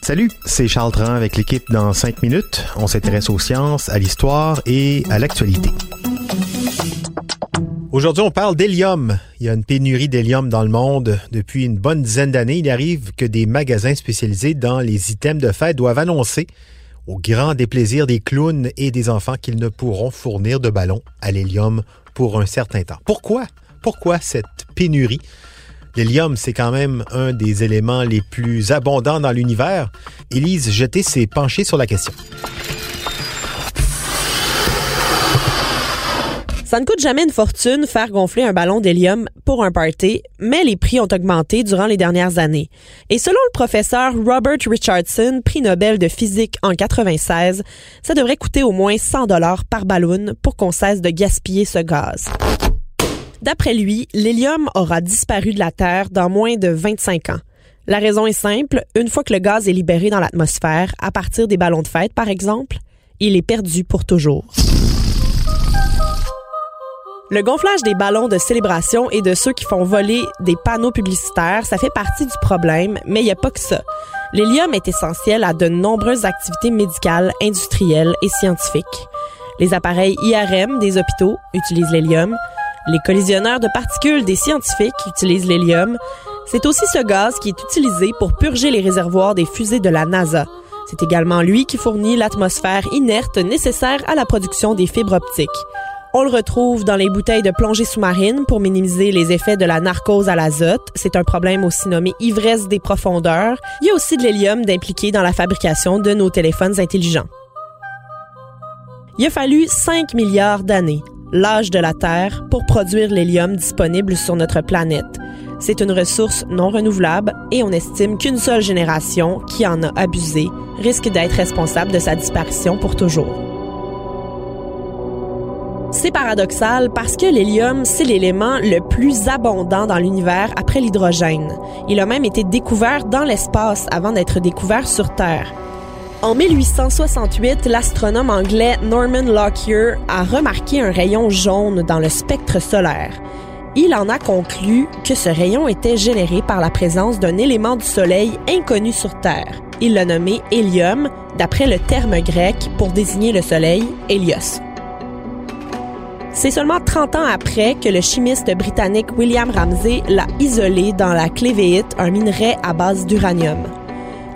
Salut, c'est Charles Tran avec l'équipe dans 5 minutes. On s'intéresse aux sciences, à l'histoire et à l'actualité. Aujourd'hui, on parle d'hélium. Il y a une pénurie d'hélium dans le monde depuis une bonne dizaine d'années. Il arrive que des magasins spécialisés dans les items de fête doivent annoncer, au grand déplaisir des clowns et des enfants, qu'ils ne pourront fournir de ballons à l'hélium pour un certain temps. Pourquoi? Pourquoi cette pénurie? L'hélium, c'est quand même un des éléments les plus abondants dans l'univers. Élise Jeté s'est penchée sur la question. Ça ne coûte jamais une fortune faire gonfler un ballon d'hélium pour un party, mais les prix ont augmenté durant les dernières années. Et selon le professeur Robert Richardson, prix Nobel de physique en 96, ça devrait coûter au moins 100 dollars par ballon pour qu'on cesse de gaspiller ce gaz. D'après lui, l'hélium aura disparu de la Terre dans moins de 25 ans. La raison est simple, une fois que le gaz est libéré dans l'atmosphère, à partir des ballons de fête par exemple, il est perdu pour toujours. Le gonflage des ballons de célébration et de ceux qui font voler des panneaux publicitaires, ça fait partie du problème, mais il n'y a pas que ça. L'hélium est essentiel à de nombreuses activités médicales, industrielles et scientifiques. Les appareils IRM des hôpitaux utilisent l'hélium. Les collisionneurs de particules des scientifiques utilisent l'hélium. C'est aussi ce gaz qui est utilisé pour purger les réservoirs des fusées de la NASA. C'est également lui qui fournit l'atmosphère inerte nécessaire à la production des fibres optiques. On le retrouve dans les bouteilles de plongée sous-marine pour minimiser les effets de la narcose à l'azote. C'est un problème aussi nommé ivresse des profondeurs. Il y a aussi de l'hélium d'impliqué dans la fabrication de nos téléphones intelligents. Il a fallu 5 milliards d'années, l'âge de la Terre, pour produire l'hélium disponible sur notre planète. C'est une ressource non renouvelable et on estime qu'une seule génération qui en a abusé risque d'être responsable de sa disparition pour toujours. C'est paradoxal parce que l'hélium, c'est l'élément le plus abondant dans l'univers après l'hydrogène. Il a même été découvert dans l'espace avant d'être découvert sur Terre. En 1868, l'astronome anglais Norman Lockyer a remarqué un rayon jaune dans le spectre solaire. Il en a conclu que ce rayon était généré par la présence d'un élément du Soleil inconnu sur Terre. Il l'a nommé hélium, d'après le terme grec pour désigner le Soleil, Hélios. C'est seulement 30 ans après que le chimiste britannique William Ramsay l'a isolé dans la clévéite, un minerai à base d'uranium.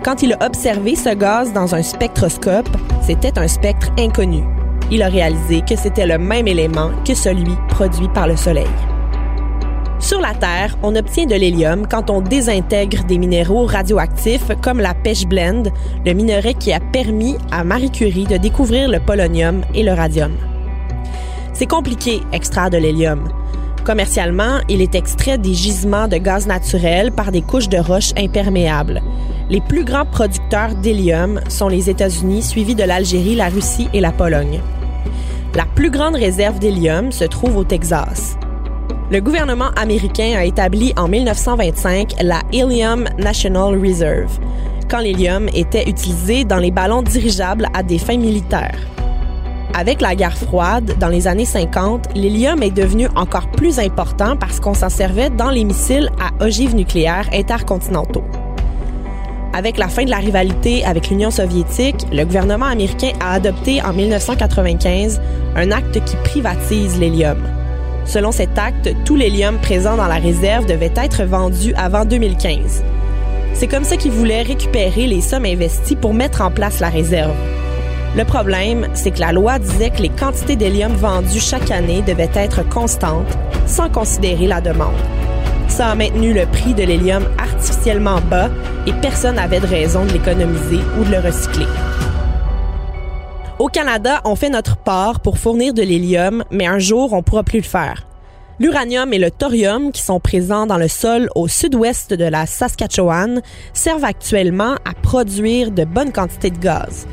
Quand il a observé ce gaz dans un spectroscope, c'était un spectre inconnu. Il a réalisé que c'était le même élément que celui produit par le Soleil. Sur la Terre, on obtient de l'hélium quand on désintègre des minéraux radioactifs comme la pêche blende, le minerai qui a permis à Marie Curie de découvrir le polonium et le radium. C'est compliqué extraire de l'hélium. Commercialement, il est extrait des gisements de gaz naturel par des couches de roches imperméables. Les plus grands producteurs d'hélium sont les États-Unis, suivis de l'Algérie, la Russie et la Pologne. La plus grande réserve d'hélium se trouve au Texas. Le gouvernement américain a établi en 1925 la Helium National Reserve, quand l'hélium était utilisé dans les ballons dirigeables à des fins militaires. Avec la guerre froide, dans les années 50, l'hélium est devenu encore plus important parce qu'on s'en servait dans les missiles à ogives nucléaires intercontinentaux. Avec la fin de la rivalité avec l'Union soviétique, le gouvernement américain a adopté en 1995 un acte qui privatise l'hélium. Selon cet acte, tout l'hélium présent dans la réserve devait être vendu avant 2015. C'est comme ça qu'ils voulaient récupérer les sommes investies pour mettre en place la réserve. Le problème, c'est que la loi disait que les quantités d'hélium vendues chaque année devaient être constantes, sans considérer la demande. Ça a maintenu le prix de l'hélium artificiellement bas et personne n'avait de raison de l'économiser ou de le recycler. Au Canada, on fait notre part pour fournir de l'hélium, mais un jour, on pourra plus le faire. L'uranium et le thorium, qui sont présents dans le sol au sud-ouest de la Saskatchewan, servent actuellement à produire de bonnes quantités de gaz.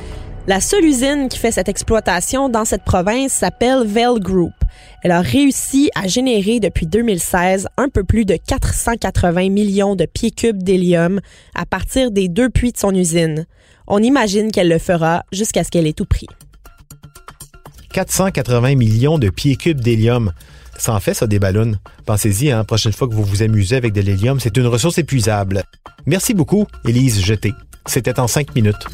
La seule usine qui fait cette exploitation dans cette province s'appelle Vale Group. Elle a réussi à générer depuis 2016 un peu plus de 480 millions de pieds cubes d'hélium à partir des deux puits de son usine. On imagine qu'elle le fera jusqu'à ce qu'elle ait tout pris. 480 millions de pieds cubes d'hélium. Ça en fait, ça, des ballons. Pensez-y, hein, prochaine fois que vous vous amusez avec de l'hélium, c'est une ressource épuisable. Merci beaucoup, Élise Jeté. C'était en cinq minutes.